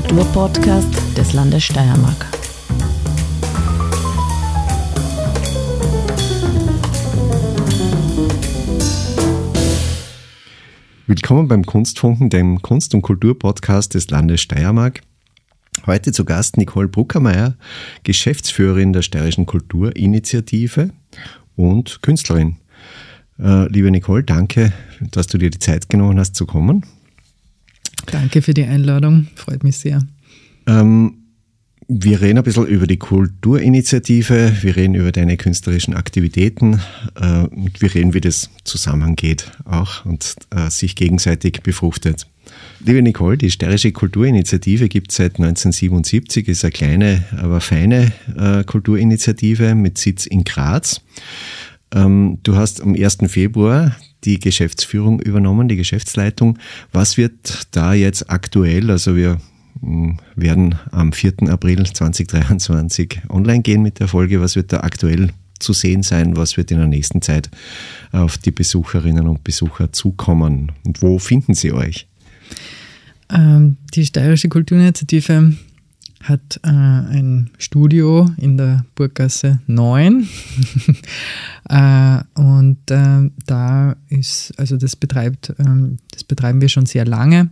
Kulturpodcast des Landes Steiermark. Willkommen beim Kunstfunken, dem Kunst- und Kulturpodcast des Landes Steiermark. Heute zu Gast Nicole Bruckermeier, Geschäftsführerin der Steirischen Kulturinitiative und Künstlerin. Äh, liebe Nicole, danke, dass du dir die Zeit genommen hast zu kommen. Danke für die Einladung, freut mich sehr. Ähm, wir reden ein bisschen über die Kulturinitiative, wir reden über deine künstlerischen Aktivitäten äh, wir reden, wie das zusammengeht auch und äh, sich gegenseitig befruchtet. Liebe Nicole, die Steirische Kulturinitiative gibt es seit 1977, ist eine kleine, aber feine äh, Kulturinitiative mit Sitz in Graz. Ähm, du hast am 1. Februar die Geschäftsführung übernommen, die Geschäftsleitung. Was wird da jetzt aktuell? Also wir hm, werden am 4. April 2023 online gehen mit der Folge. Was wird da aktuell zu sehen sein? Was wird in der nächsten Zeit auf die Besucherinnen und Besucher zukommen? Und wo finden sie euch? Ähm, die Steirische Kulturinitiative hat äh, ein Studio in der Burggasse 9. äh, und äh, da ist, also das betreibt, ähm, das betreiben wir schon sehr lange.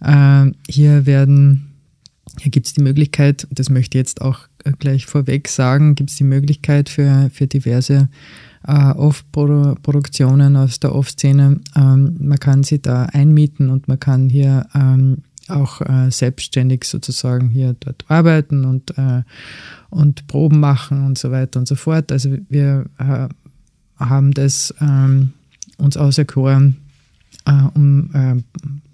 Äh, hier werden, hier gibt es die Möglichkeit, das möchte ich jetzt auch gleich vorweg sagen, gibt es die Möglichkeit für, für diverse äh, Off-Produktionen aus der Off-Szene. Ähm, man kann sie da einmieten und man kann hier ähm, auch äh, selbstständig sozusagen hier dort arbeiten und, äh, und Proben machen und so weiter und so fort. Also wir äh, haben das ähm, uns auserkoren, äh, um äh,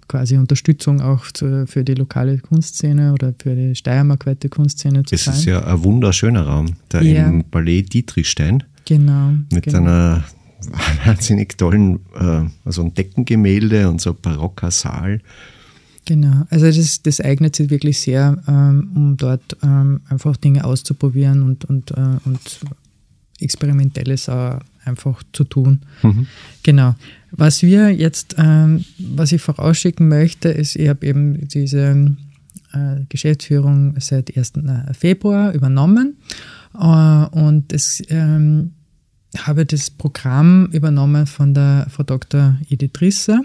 quasi Unterstützung auch zu, für die lokale Kunstszene oder für die steiermarkweite Kunstszene zu das sein. Das ist ja ein wunderschöner Raum, der ja. im Ballet Dietrichstein. Genau. Mit genau. einer wahnsinnig tollen, äh, also ein Deckengemälde und so barocker Saal. Genau, also das, das eignet sich wirklich sehr, ähm, um dort ähm, einfach Dinge auszuprobieren und, und, äh, und Experimentelles auch einfach zu tun. Mhm. Genau. Was wir jetzt, ähm, was ich vorausschicken möchte, ist, ich habe eben diese äh, Geschäftsführung seit 1. Äh, Februar übernommen äh, und es ähm, habe das Programm übernommen von der Frau Dr. Edith Risser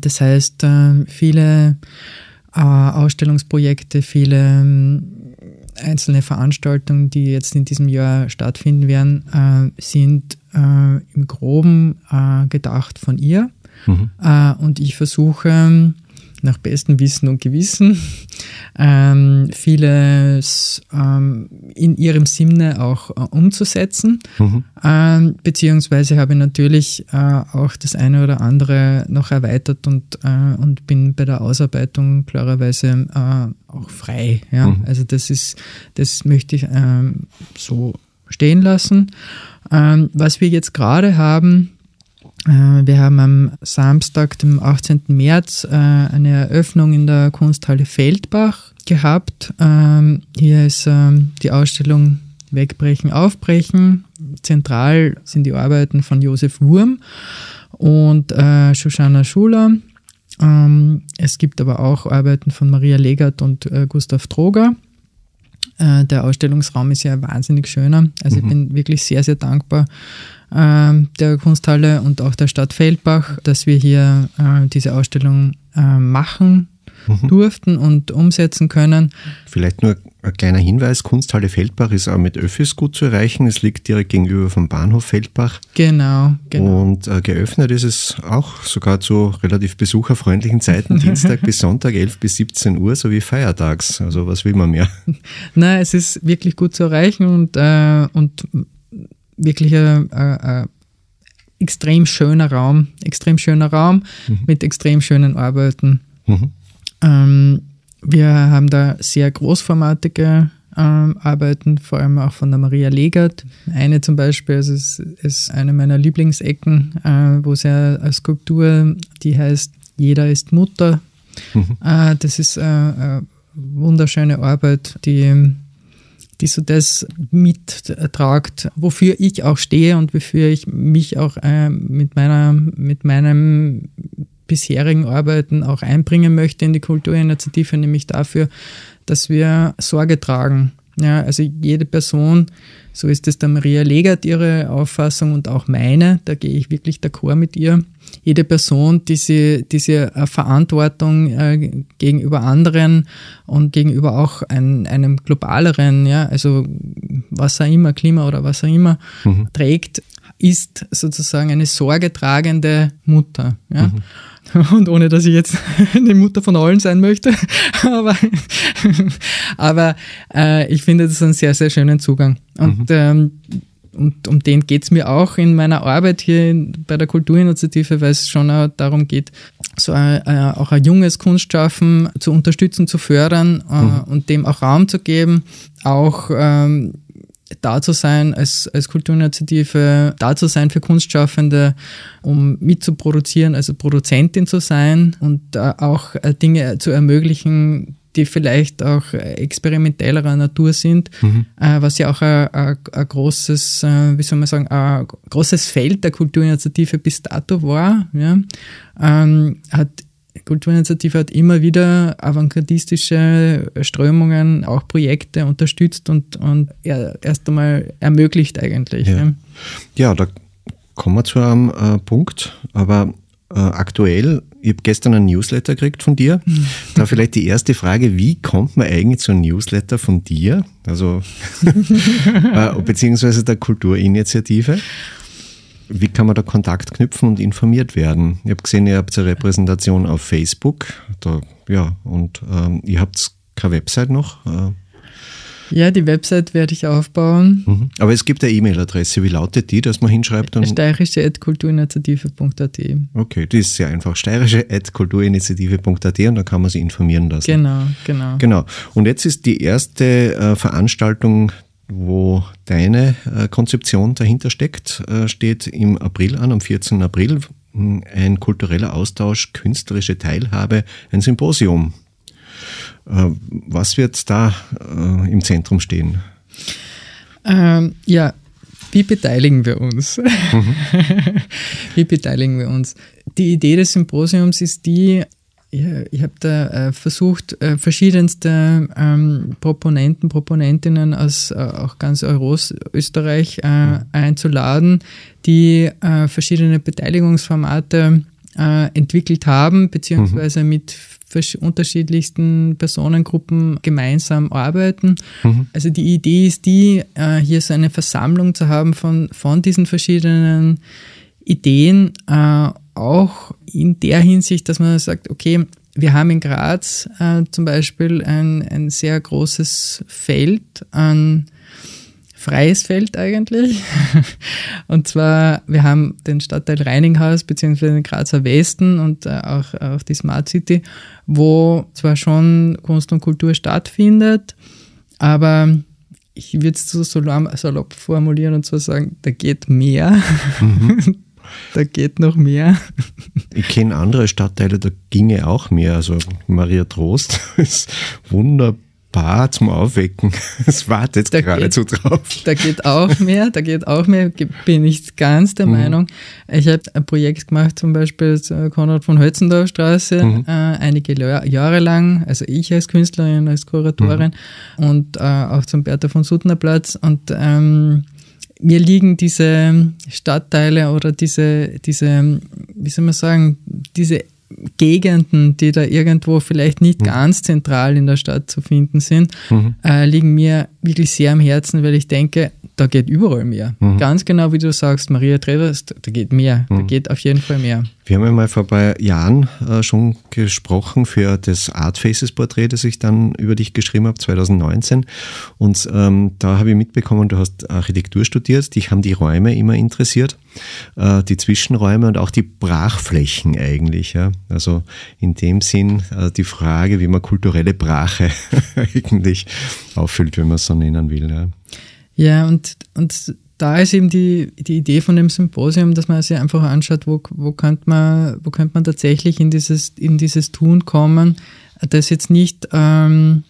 das heißt, äh, viele äh, Ausstellungsprojekte, viele ähm, einzelne Veranstaltungen, die jetzt in diesem Jahr stattfinden werden, sind im groben gedacht von ihr. Mhm. Und ich versuche, nach bestem Wissen und Gewissen ähm, vieles ähm, in ihrem Sinne auch äh, umzusetzen. Mhm. Ähm, beziehungsweise habe ich natürlich äh, auch das eine oder andere noch erweitert und, äh, und bin bei der Ausarbeitung klarerweise äh, auch frei. Ja? Mhm. Also das ist, das möchte ich ähm, so stehen lassen. Ähm, was wir jetzt gerade haben, wir haben am Samstag, dem 18. März, äh, eine Eröffnung in der Kunsthalle Feldbach gehabt. Ähm, hier ist ähm, die Ausstellung Wegbrechen, Aufbrechen. Zentral sind die Arbeiten von Josef Wurm und äh, Shoshana Schuler. Ähm, es gibt aber auch Arbeiten von Maria Legert und Gustav Droger. Der Ausstellungsraum ist ja wahnsinnig schöner. Also mhm. ich bin wirklich sehr, sehr dankbar äh, der Kunsthalle und auch der Stadt Feldbach, dass wir hier äh, diese Ausstellung äh, machen mhm. durften und umsetzen können. Vielleicht nur ein kleiner Hinweis, Kunsthalle Feldbach ist auch mit Öffis gut zu erreichen. Es liegt direkt gegenüber vom Bahnhof Feldbach. Genau, genau. Und äh, geöffnet ist es auch sogar zu relativ besucherfreundlichen Zeiten, Dienstag bis Sonntag, 11 bis 17 Uhr, sowie feiertags. Also was will man mehr? Nein, es ist wirklich gut zu erreichen und, äh, und wirklich ein, ein, extrem schöner Raum, extrem schöner Raum mhm. mit extrem schönen Arbeiten. Mhm. Ähm, wir haben da sehr großformatige ähm, Arbeiten, vor allem auch von der Maria Legert. Eine zum Beispiel, also es ist eine meiner Lieblingsecken, äh, wo es eine Skulptur, die heißt Jeder ist Mutter. Mhm. Äh, das ist äh, eine wunderschöne Arbeit, die die so das mittragt, wofür ich auch stehe und wofür ich mich auch äh, mit meiner, mit meinem bisherigen Arbeiten auch einbringen möchte in die Kulturinitiative, nämlich dafür, dass wir Sorge tragen. Ja, also jede Person, so ist es der Maria Legert ihre Auffassung und auch meine, da gehe ich wirklich d'accord mit ihr. Jede Person, die sie diese äh, Verantwortung äh, gegenüber anderen und gegenüber auch ein, einem globaleren, ja, also was auch immer, Klima oder was auch immer, mhm. trägt, ist sozusagen eine sorgetragende Mutter. Ja? Mhm. Und ohne, dass ich jetzt eine Mutter von allen sein möchte. aber aber äh, ich finde das einen sehr, sehr schönen Zugang. Und, mhm. ähm, und um den geht es mir auch in meiner Arbeit hier bei der Kulturinitiative, weil es schon auch darum geht, so ein, äh, auch ein junges Kunstschaffen zu unterstützen, zu fördern äh, mhm. und dem auch Raum zu geben. Auch ähm, da zu sein als, als Kulturinitiative, da zu sein für Kunstschaffende, um mitzuproduzieren, also Produzentin zu sein und äh, auch äh, Dinge zu ermöglichen, die vielleicht auch experimentellerer Natur sind, mhm. äh, was ja auch ein, ein, ein großes, äh, wie soll man sagen, ein großes Feld der Kulturinitiative bis dato war. Ja, ähm, hat Kulturinitiative hat immer wieder avantgardistische Strömungen, auch Projekte unterstützt und, und erst einmal ermöglicht eigentlich. Ja, ja. ja da kommen wir zu einem äh, Punkt, aber äh, aktuell, ich habe gestern ein Newsletter gekriegt von dir. Da vielleicht die erste Frage, wie kommt man eigentlich zu einem Newsletter von dir, also äh, beziehungsweise der Kulturinitiative? Wie kann man da Kontakt knüpfen und informiert werden? Ich habe gesehen, ihr habt eine Repräsentation auf Facebook. Da, ja, und ähm, ihr habt keine Website noch. Äh. Ja, die Website werde ich aufbauen. Mhm. Aber es gibt eine E-Mail-Adresse. Wie lautet die, dass man hinschreibt? steirische.kulturinitiative.at Okay, die ist sehr einfach. steirische.kulturinitiative.at und da kann man sich informieren lassen. Genau, genau. Genau. Und jetzt ist die erste äh, Veranstaltung wo deine äh, Konzeption dahinter steckt, äh, steht im April an, am 14. April, ein kultureller Austausch, künstlerische Teilhabe, ein Symposium. Äh, was wird da im Zentrum stehen? Ähm, ja, wie beteiligen wir uns? Mhm. wie beteiligen wir uns? Die Idee des Symposiums ist die, ich habe da äh, versucht, äh, verschiedenste ähm, Proponenten, Proponentinnen aus äh, auch ganz Euros, Österreich mhm. einzuladen, die verschiedene Beteiligungsformate entwickelt haben, beziehungsweise mhm. mit unterschiedlichsten Personengruppen gemeinsam arbeiten. Mhm. Also die Idee ist die, hier so eine Versammlung zu haben von, von diesen verschiedenen Ideen, auch in der Hinsicht, dass man sagt, okay, wir haben in Graz äh, zum Beispiel ein, ein sehr großes Feld an freies Feld eigentlich. Und zwar, wir haben den Stadtteil Reininghaus beziehungsweise den Grazer Westen und äh, auch, auch die Smart City, wo zwar schon Kunst und Kultur stattfindet, aber ich würde es so salopp formulieren und zwar sagen, da geht mehr. Mhm. da geht noch mehr. Ich kenne andere Stadtteile, da ginge auch mehr. Also Maria Trost ist wunderbar zum Aufwecken. Es wartet da geradezu drauf. Da geht auch mehr, da geht auch mehr, bin ich ganz der mhm. Meinung. Ich habe ein Projekt gemacht, zum Beispiel zur Konrad von Hötzendorf Straße, mhm. äh, einige Jahre lang, also ich als Künstlerin, als Kuratorin mhm. und äh, auch zum Bertha von Suttner Platz und ähm, mir liegen diese Stadtteile oder diese, diese, wie soll man sagen, diese Gegenden, die da irgendwo vielleicht nicht mhm. ganz zentral in der Stadt zu finden sind, mhm. äh, liegen mir wirklich sehr am Herzen, weil ich denke, da geht überall mehr. Mhm. Ganz genau wie du sagst, Maria Trevers, da geht mehr, mhm. da geht auf jeden Fall mehr. Wir haben ja mal vor ein paar Jahren äh, schon gesprochen für das Art Faces Porträt, das ich dann über dich geschrieben habe, 2019. Und ähm, da habe ich mitbekommen, du hast Architektur studiert, dich haben die Räume immer interessiert, äh, die Zwischenräume und auch die Brachflächen eigentlich. Ja? Also in dem Sinn äh, die Frage, wie man kulturelle Brache eigentlich auffüllt, wenn man es so nennen will. Ja. Ja, und, und da ist eben die, die Idee von dem Symposium, dass man sich einfach anschaut, wo, wo, könnte man, wo könnte man tatsächlich in dieses, in dieses Tun kommen, das jetzt nicht ähm,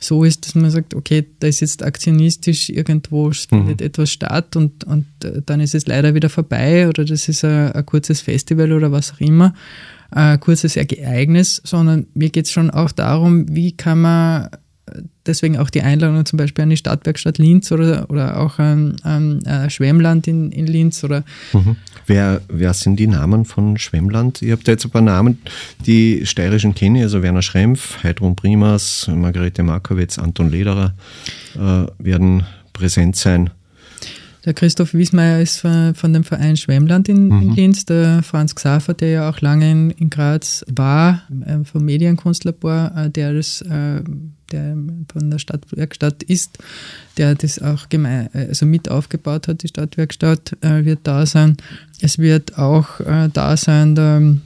so ist, dass man sagt, okay, da ist jetzt aktionistisch irgendwo, mhm. findet etwas statt und, und äh, dann ist es leider wieder vorbei oder das ist ein, ein kurzes Festival oder was auch immer, äh, kurzes Ereignis, sondern mir geht es schon auch darum, wie kann man deswegen auch die Einladung zum Beispiel an die Stadtwerkstatt Linz oder, oder auch an, an äh, Schwemmland in, in Linz oder mhm. wer, wer sind die Namen von Schwemmland? Ihr habt jetzt ein paar Namen, die steirischen kenne, also Werner Schrempf, Heidrun Primas, Margarete Markowitz, Anton Lederer äh, werden präsent sein. Der Christoph Wiesmeier ist von dem Verein Schwemmland in, mhm. in, Linz, der Franz Xaver, der ja auch lange in, in Graz war, äh, vom Medienkunstlabor, äh, der das äh, der von der Stadtwerkstatt ist, der das auch gemein, also mit aufgebaut hat, die Stadtwerkstatt, wird da sein. Es wird auch da sein der,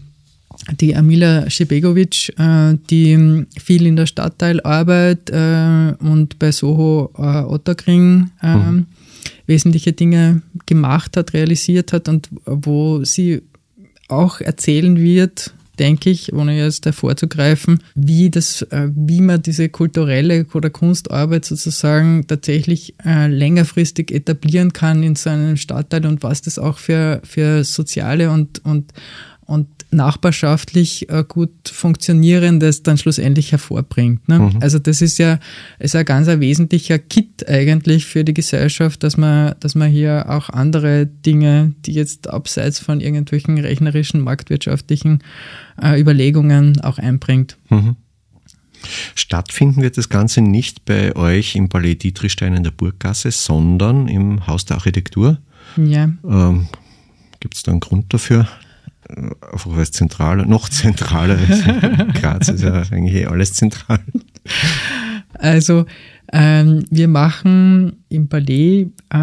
die Amila Schebegovic, die viel in der Stadtteilarbeit und bei Soho Otterkring mhm wesentliche Dinge gemacht hat, realisiert hat und wo sie auch erzählen wird, denke ich, ohne jetzt hervorzugreifen, wie das, äh, wie man diese kulturelle oder Kunstarbeit sozusagen tatsächlich äh, längerfristig etablieren kann in so einem Stadtteil und was das auch für, für soziale und, und, und nachbarschaftlich äh, gut funktionierendes dann schlussendlich hervorbringt. Ne? Mhm. Also das ist ja ist ein ganz ein wesentlicher Kit eigentlich für die Gesellschaft, dass man, dass man hier auch andere Dinge, die jetzt abseits von irgendwelchen rechnerischen, marktwirtschaftlichen äh, Überlegungen auch einbringt. Mhm. Stattfinden wird das Ganze nicht bei euch im Palais Dietrichstein in der Burggasse, sondern im Haus der Architektur. Ja. Ähm, Gibt es da einen Grund dafür? Einfach weil es zentraler, noch zentraler ist. Graz ist ja eigentlich eh alles zentral. Also ähm, wir machen im Palais äh,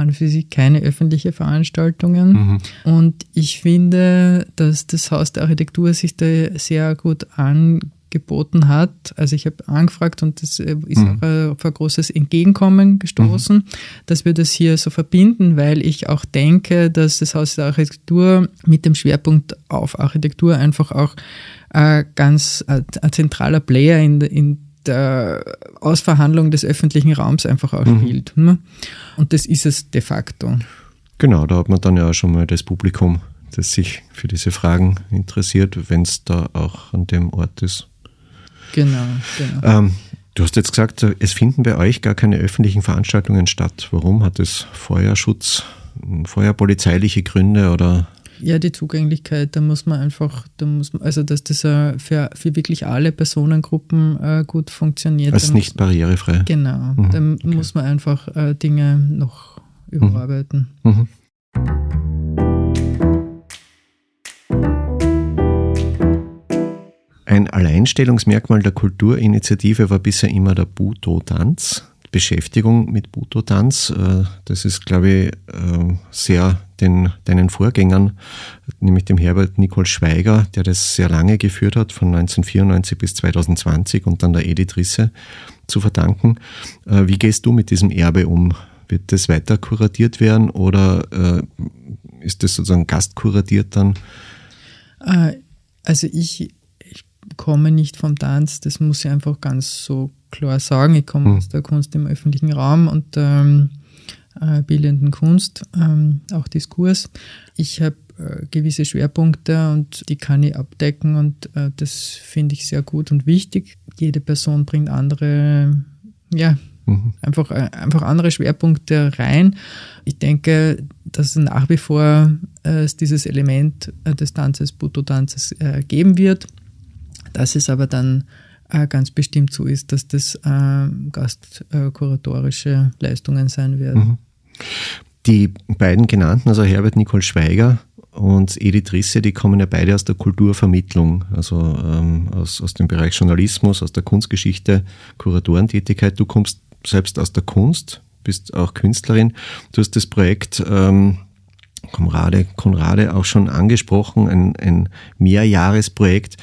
an für sich keine öffentliche Veranstaltungen. Mhm. Und ich finde, dass das Haus der Architektur sich da sehr gut an geboten hat. Also ich habe angefragt und das äh, ist mhm. auch auf ein großes Entgegenkommen gestoßen, mhm. dass wir das hier so verbinden, weil ich auch denke, dass das Haus der Architektur mit dem Schwerpunkt auf Architektur einfach auch äh, ganz äh, ein zentraler Player in, in der Ausverhandlung des öffentlichen Raums einfach auch mhm. spielt. Ne? Und das ist es de facto. Genau, da hat man dann ja auch schon mal das Publikum, das sich für diese Fragen interessiert, wenn es da auch an dem Ort ist. Genau, genau. Ähm, du hast jetzt gesagt, es finden bei euch gar keine öffentlichen Veranstaltungen statt. Warum? Hat es Feuerschutz, feuerpolizeiliche Gründe oder? Ja, die Zugänglichkeit, da muss man einfach, da muss man, also dass das für, für wirklich alle Personengruppen äh, gut funktioniert. Also nicht barrierefrei. Genau, mhm, da okay. muss man einfach äh, Dinge noch mhm. überarbeiten. Mhm. Ein Alleinstellungsmerkmal der Kulturinitiative war bisher immer der Buto-Tanz. Beschäftigung mit Buto-Tanz. Äh, das ist, glaube ich, äh, sehr den, deinen Vorgängern, nämlich dem Herbert Nicole Schweiger, der das sehr lange geführt hat, von 1994 bis 2020 und dann der Edith Risse zu verdanken. Äh, wie gehst du mit diesem Erbe um? Wird das weiter kuratiert werden oder ist das sozusagen gastkuratiert dann? Also ich komme nicht vom Tanz, das muss ich einfach ganz so klar sagen. Ich komme mhm. aus der Kunst im öffentlichen Raum und ähm, äh, bildenden Kunst, ähm, auch Diskurs. Ich habe äh, gewisse Schwerpunkte und die kann ich abdecken und äh, das finde ich sehr gut und wichtig. Jede Person bringt andere, ja, mhm. einfach, äh, einfach andere Schwerpunkte rein. Ich denke, dass nach wie vor äh, es dieses Element äh, des Tanzes, Buto-Tanzes geben wird dass es aber dann äh, ganz bestimmt so ist, dass das äh, gastkuratorische Leistungen sein werden. Mhm. Die beiden genannten, also Herbert Nicole Schweiger und Edith Risse, die kommen ja beide aus der Kulturvermittlung, also ähm, aus, aus dem Bereich Journalismus, aus der Kunstgeschichte, Kuratorentätigkeit. Du kommst selbst aus der Kunst, bist auch Künstlerin. Du hast das Projekt ähm, Konrade, Konrade auch schon angesprochen, ein, ein Mehrjahresprojekt,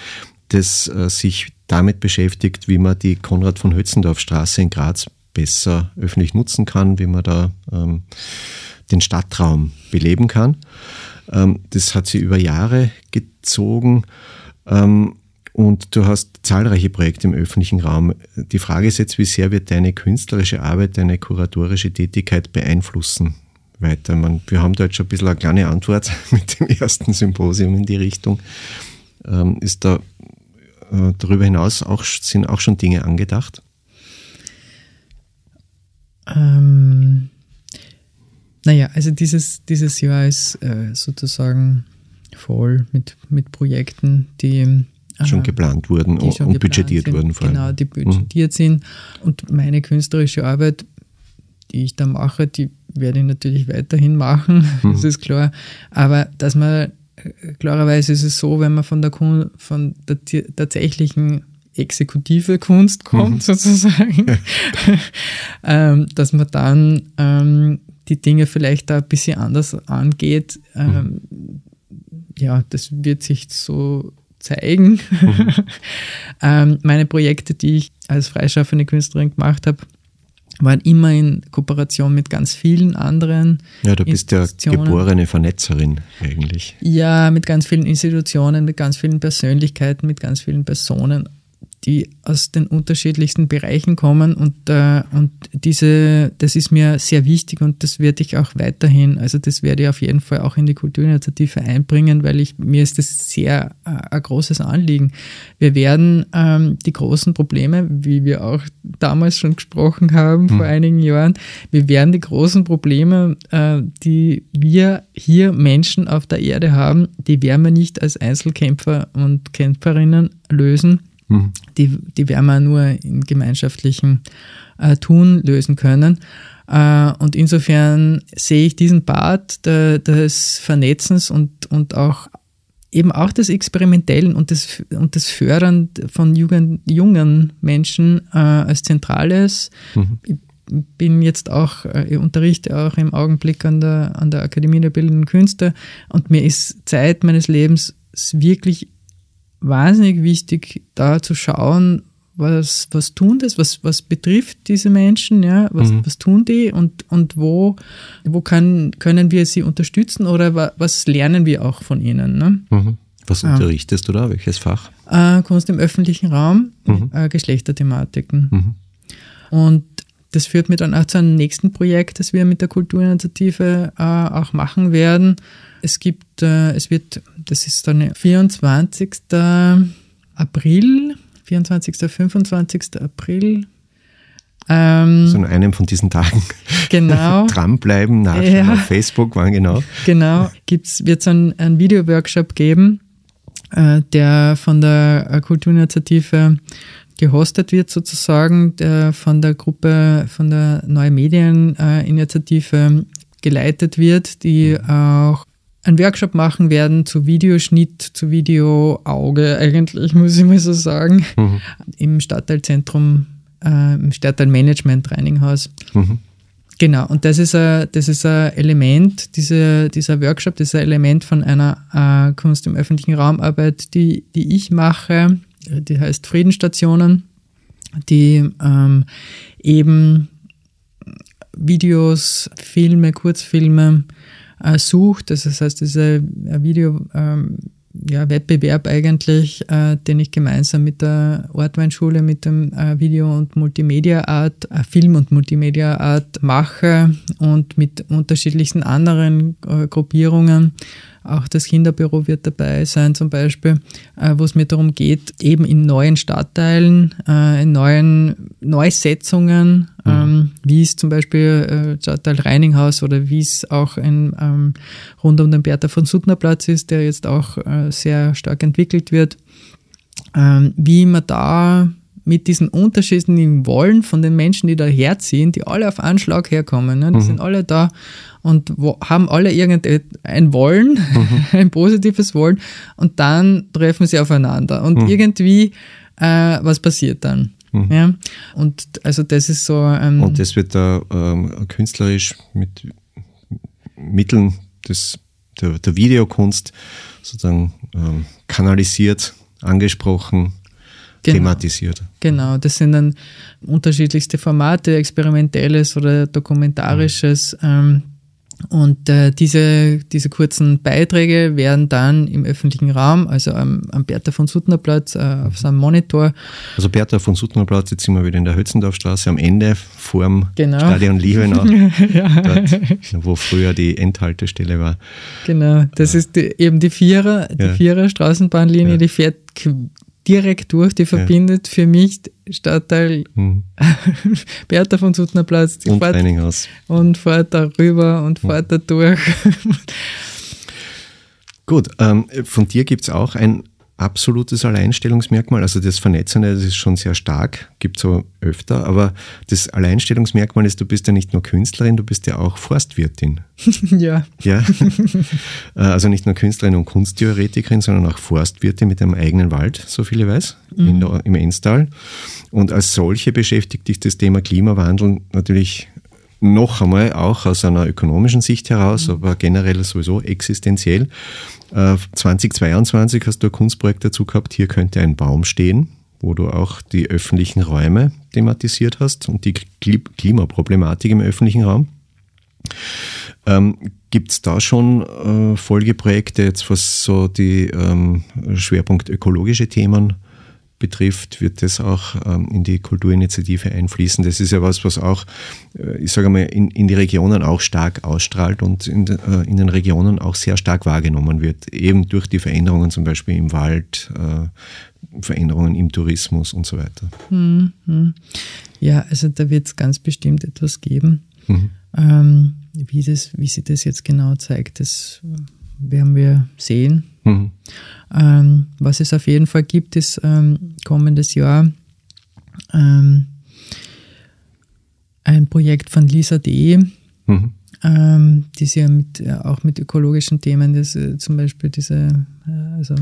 das äh, sich damit beschäftigt, wie man die Konrad von Hötzendorf Straße in Graz besser öffentlich nutzen kann, wie man da ähm, den Stadtraum beleben kann. Ähm, das hat sie über Jahre gezogen. Ähm, und du hast zahlreiche Projekte im öffentlichen Raum. Die Frage ist jetzt, wie sehr wird deine künstlerische Arbeit, deine kuratorische Tätigkeit beeinflussen? Weiter. Man, wir haben da jetzt schon ein bisschen eine kleine Antwort mit dem ersten Symposium in die Richtung. Ähm, ist da äh, darüber hinaus auch, sind auch schon Dinge angedacht? Ähm, naja, also dieses, dieses Jahr ist äh, sozusagen voll mit, mit Projekten, die schon geplant wurden und geplant budgetiert sind, wurden. Vor allem. Genau, die budgetiert mhm. sind. Und meine künstlerische Arbeit, die ich da mache, die werde ich natürlich weiterhin machen, mhm. das ist klar. Aber dass man, äh, klarerweise ist es so, wenn man von der, von der tatsächlichen exekutive Kunst kommt, mhm. sozusagen, ähm, dass man dann ähm, die Dinge vielleicht da ein bisschen anders angeht. Ähm, mhm. Ja, das wird sich so zeigen. Mhm. ähm, meine Projekte, die ich als freischaffende Künstlerin gemacht habe, waren immer in Kooperation mit ganz vielen anderen. Ja, du bist ja geborene Vernetzerin eigentlich. Ja, mit ganz vielen Institutionen, mit ganz vielen Persönlichkeiten, mit ganz vielen Personen die aus den unterschiedlichsten Bereichen kommen und, äh, und diese, das ist mir sehr wichtig und das werde ich auch weiterhin, also das werde ich auf jeden Fall auch in die Kulturinitiative einbringen, weil ich, mir ist das sehr äh, ein großes Anliegen. Wir werden ähm, die großen Probleme, wie wir auch damals schon gesprochen haben, mhm. vor einigen Jahren, wir werden die großen Probleme, äh, die wir hier Menschen auf der Erde haben, die werden wir nicht als Einzelkämpfer und Kämpferinnen lösen, Mhm. Die, die werden wir nur in gemeinschaftlichen äh, Tun lösen können. Äh, und insofern sehe ich diesen Part de, des Vernetzens und, und auch eben auch das Experimentellen und das, und das Fördern von Jugend, jungen Menschen äh, als Zentrales. Mhm. Ich bin jetzt auch, äh, ich unterrichte auch im Augenblick an der, an der Akademie der Bildenden Künste und mir ist Zeit meines Lebens wirklich wahnsinnig wichtig, da zu schauen, was, was tun das, was, was betrifft diese Menschen, ja, was, mhm. was tun die und, und wo, wo kann, können wir sie unterstützen oder wa, was lernen wir auch von ihnen. Ne? Mhm. Was unterrichtest du da? Welches Fach? Äh, Kunst im öffentlichen Raum, mhm. äh, Geschlechterthematiken. Mhm. Und das führt mir dann auch zu einem nächsten Projekt, das wir mit der Kulturinitiative äh, auch machen werden. Es gibt, äh, es wird, das ist dann 24. April, 24. 25. April. Ähm, so an einem von diesen Tagen. Genau. Dranbleiben, nachschauen ja. auf Facebook, wann genau. Genau, wird es einen, einen Videoworkshop geben, äh, der von der Kulturinitiative gehostet wird sozusagen, der von der Gruppe, von der Neue Medieninitiative geleitet wird, die auch einen Workshop machen werden zu Videoschnitt, zu Videoauge, eigentlich muss ich mal so sagen, mhm. im Stadtteilzentrum, äh, im Stadtteilmanagement Reininghaus. Mhm. Genau, und das ist ein, das ist ein Element, diese, dieser Workshop, das ist ein Element von einer äh, Kunst im öffentlichen Raumarbeit, die, die ich mache, die heißt Friedensstationen, die ähm, eben Videos, Filme, Kurzfilme äh, sucht. Das heißt, dieser Video, ähm, ja, Wettbewerb eigentlich, äh, den ich gemeinsam mit der Ortweinschule, mit dem äh, Video- und Multimedia-Art, äh, Film- und Multimedia-Art mache und mit unterschiedlichsten anderen äh, Gruppierungen auch das Kinderbüro wird dabei sein zum Beispiel, äh, wo es mir darum geht, eben in neuen Stadtteilen, äh, in neuen Neusetzungen, mhm. ähm, wie es zum Beispiel äh, Stadtteil Reininghaus oder wie es auch in, ähm, rund um den Bertha von Suttner Platz ist, der jetzt auch sehr stark entwickelt wird, ähm, wie man da mit diesen unterschiedlichen Wollen von den Menschen, die da herziehen, die alle auf Anschlag herkommen. Ne? Die mhm. sind alle da und wo, haben alle irgendein Wollen, mhm. ein positives Wollen und dann treffen sie aufeinander. Und mhm. irgendwie, äh, was passiert dann? Mhm. Ja? Und also das ist so. Ähm, und das wird da ähm, künstlerisch mit Mitteln des, der, der Videokunst sozusagen ähm, kanalisiert, angesprochen, genau. thematisiert. Genau, das sind dann unterschiedlichste Formate, experimentelles oder dokumentarisches. Mhm. Und äh, diese, diese kurzen Beiträge werden dann im öffentlichen Raum, also am, am Bertha von Suttner Platz, äh, auf so einem Monitor. Also Bertha von Suttner Platz, jetzt sind wir wieder in der Hötzendorfstraße am Ende vorm genau. Stadion Liebenau, ja. dort, wo früher die Endhaltestelle war. Genau, das ja. ist die, eben die Vierer, die ja. Vierer Straßenbahnlinie, ja. die fährt direkt durch, die verbindet für mich Stadtteil hm. Bertha von Suttner Platz und fährt, und fährt da rüber und hm. fährt da durch. Gut, ähm, von dir gibt es auch ein absolutes Alleinstellungsmerkmal. Also das Vernetzende, das ist schon sehr stark, gibt es so öfter, aber das Alleinstellungsmerkmal ist, du bist ja nicht nur Künstlerin, du bist ja auch Forstwirtin. ja. Ja. Äh, also nicht nur Künstlerin und Kunsttheoretikerin, sondern auch Forstwirtin mit einem eigenen Wald, so viel ich weiß, mhm. der, im Enstal. Und als solche beschäftigt dich das Thema Klimawandel natürlich noch einmal auch aus einer ökonomischen Sicht heraus, mhm. aber generell sowieso existenziell. 2022 äh, hast du ein Kunstprojekt dazu gehabt, hier könnte ein Baum stehen, wo du auch die öffentlichen Räume thematisiert hast und die Klimaproblematik im öffentlichen Raum. Ähm, Gibt es da schon äh, Folgeprojekte, jetzt was so die ähm, Schwerpunkt ökologische Themen betrifft, wird das auch ähm, in die Kulturinitiative einfließen. Das ist ja was, was auch, äh, ich sage mal, in, in die Regionen auch stark ausstrahlt und in, äh, in den Regionen auch sehr stark wahrgenommen wird, eben durch die Veränderungen zum Beispiel im Wald, äh, Veränderungen im Tourismus und so weiter. Mhm. Ja, also da wird es ganz bestimmt etwas geben. Mhm. Ähm, wie, das, wie sich das jetzt genau zeigt, das werden wir sehen. Mhm. Ähm, was es auf jeden Fall gibt, ist ähm, kommendes Jahr ähm, ein Projekt von Lisa D., mhm. Ähm, die sich ja mit, ja, auch mit ökologischen Themen, das, äh, zum Beispiel diese äh, also,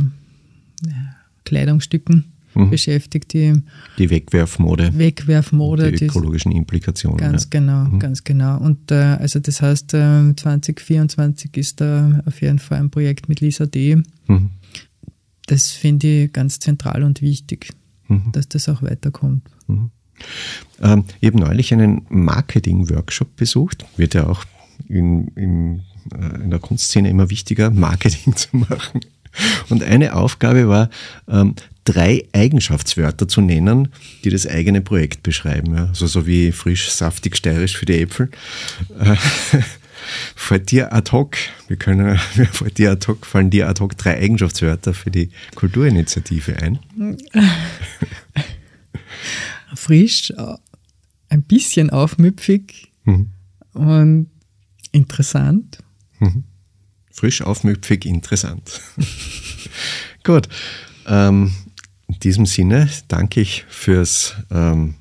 Kleidungsstücken mhm. beschäftigt, die, die Wegwerfmode. Wegwerfmode. Die ökologischen Implikationen. Ganz ja. genau, mhm. ganz genau. Und äh, also das heißt, äh, 2024 ist da auf jeden Fall ein Projekt mit Lisa D. Mhm. Das finde ich ganz zentral und wichtig, mhm. dass das auch weiterkommt. Mhm. Ähm, ich habe neulich einen Marketing-Workshop besucht, wird ja auch in, in, äh, in der Kunstszene immer wichtiger, Marketing zu machen. Und eine Aufgabe war, ähm, drei Eigenschaftswörter zu nennen, die das eigene Projekt beschreiben. Ja. Also so wie frisch, saftig, steirisch für die Äpfel. Äh, fällt dir ad hoc, wir können, fällt dir ad hoc, fallen dir ad hoc drei Eigenschaftswörter für die Kulturinitiative ein? frisch, ein bisschen aufmüpfig mhm. und interessant. Mhm. Frisch, aufmüpfig, interessant. Gut. Ähm, in diesem Sinne danke ich fürs ähm,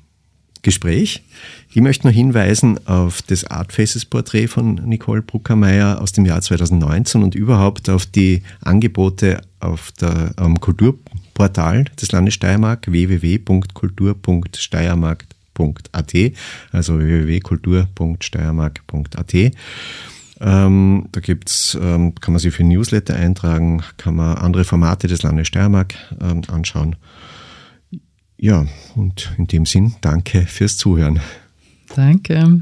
Gespräch. Ich möchte noch hinweisen auf das Art Faces Porträt von Nicole Bruckermeier aus dem Jahr 2019 und überhaupt auf die Angebote auf der ähm, Kulturportal des Landes Steiermark www.kultur.steiermark.at, also www.kultur.steiermark.at. Ähm, da gibt's, ähm, kann man sich für Newsletter eintragen, kann man andere Formate des Landes Steiermark ähm, anschauen. Ja, und in dem Sinn, danke fürs Zuhören. Danke.